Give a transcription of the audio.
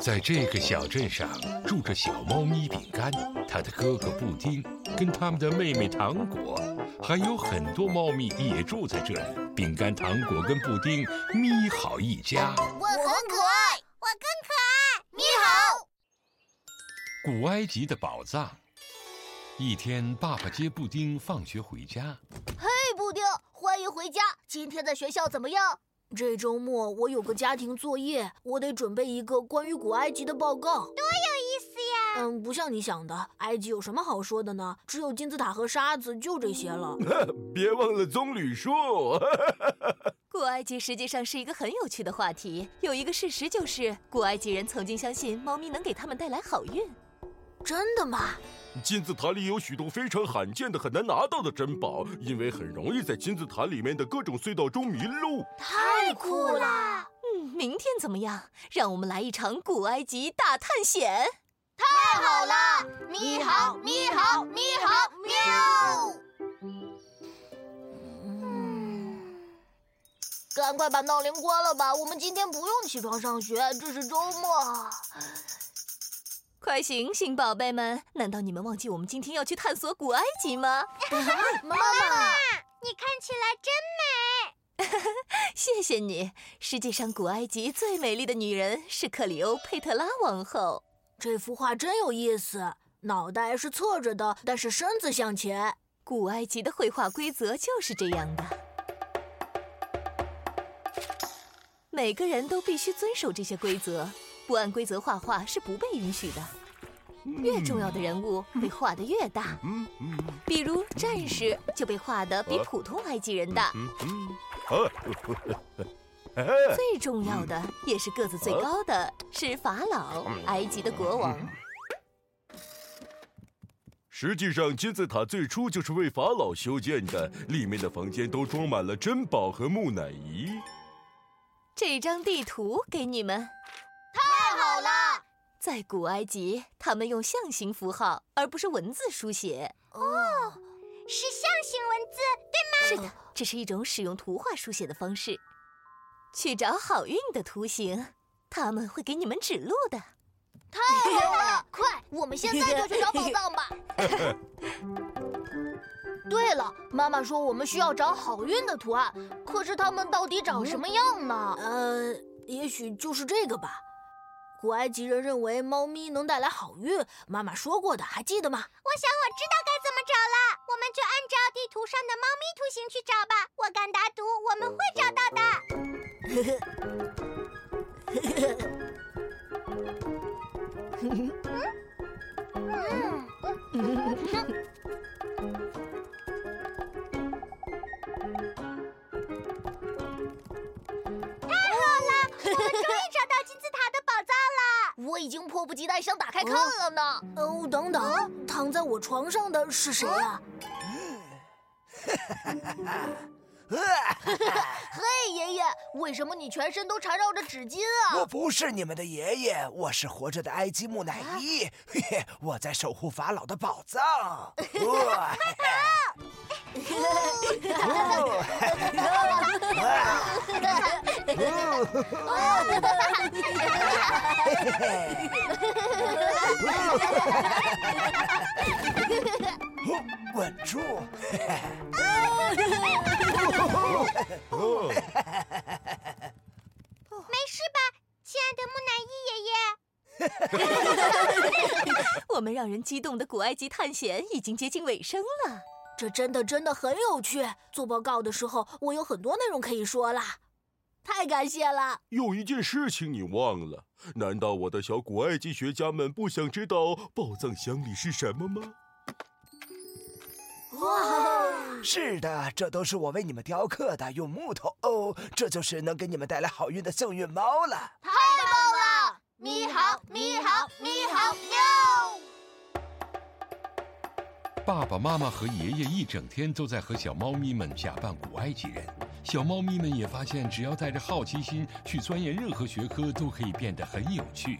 在这个小镇上住着小猫咪饼干，它的哥哥布丁，跟他们的妹妹糖果，还有很多猫咪也住在这里。饼干、糖果跟布丁，咪好一家。我很可爱，我更可爱。咪好。古埃及的宝藏。一天，爸爸接布丁放学回家。嘿，布丁，欢迎回家。今天在学校怎么样？这周末我有个家庭作业，我得准备一个关于古埃及的报告。多有意思呀！嗯，不像你想的，埃及有什么好说的呢？只有金字塔和沙子，就这些了。别忘了棕榈树。古埃及实际上是一个很有趣的话题。有一个事实就是，古埃及人曾经相信猫咪能给他们带来好运。真的吗？金字塔里有许多非常罕见的、很难拿到的珍宝，因为很容易在金字塔里面的各种隧道中迷路。太酷了！嗯，明天怎么样？让我们来一场古埃及大探险。太好了！咪好，咪好，咪好，喵！嗯，赶快把闹铃关了吧，我们今天不用起床上学，这是周末。快醒醒，宝贝们！难道你们忘记我们今天要去探索古埃及吗？妈妈，你看起来真美。谢谢你。世界上古埃及最美丽的女人是克里欧佩特拉王后。这幅画真有意思，脑袋是侧着的，但是身子向前。古埃及的绘画规则就是这样的，每个人都必须遵守这些规则。不按规则画画是不被允许的。越重要的人物被画的越大，比如战士就被画的比普通埃及人大。最重要的也是个子最高的是法老，埃及的国王。实际上，金字塔最初就是为法老修建的，里面的房间都装满了珍宝和木乃伊。这张地图给你们。在古埃及，他们用象形符号，而不是文字书写。哦，是象形文字，对吗？是的，这是一种使用图画书写的方式。去找好运的图形，他们会给你们指路的。太好了！快，我们现在就去找宝藏吧。对了，妈妈说我们需要找好运的图案，可是它们到底长什么样呢？呃，也许就是这个吧。古埃及人认为猫咪能带来好运，妈妈说过的，还记得吗？我想我知道该怎么找了，我们就按照地图上的猫咪图形去找吧。我敢打赌，我们会找到的。太好了。我已经迫不及待想打开看了呢。哦，等等，躺在我床上的是谁呀？嘿，爷爷，为什么你全身都缠绕着纸巾啊？我不是你们的爷爷，我是活着的埃及木乃伊。嘿嘿，我在守护法老的宝藏。稳住！没事吧，亲爱的木乃伊爷爷？我们让人激动的古埃及探险已经接近尾声了。这真的真的很有趣。做报告的时候，我有很多内容可以说啦。太感谢了。有一件事情你忘了，难道我的小古埃及学家们不想知道宝藏箱里是什么吗？哇，是的，这都是我为你们雕刻的，用木头哦。这就是能给你们带来好运的幸运猫了。太棒了！咪好，咪好，咪好，喵。爸爸妈妈和爷爷一整天都在和小猫咪们假扮古埃及人，小猫咪们也发现，只要带着好奇心去钻研任何学科，都可以变得很有趣。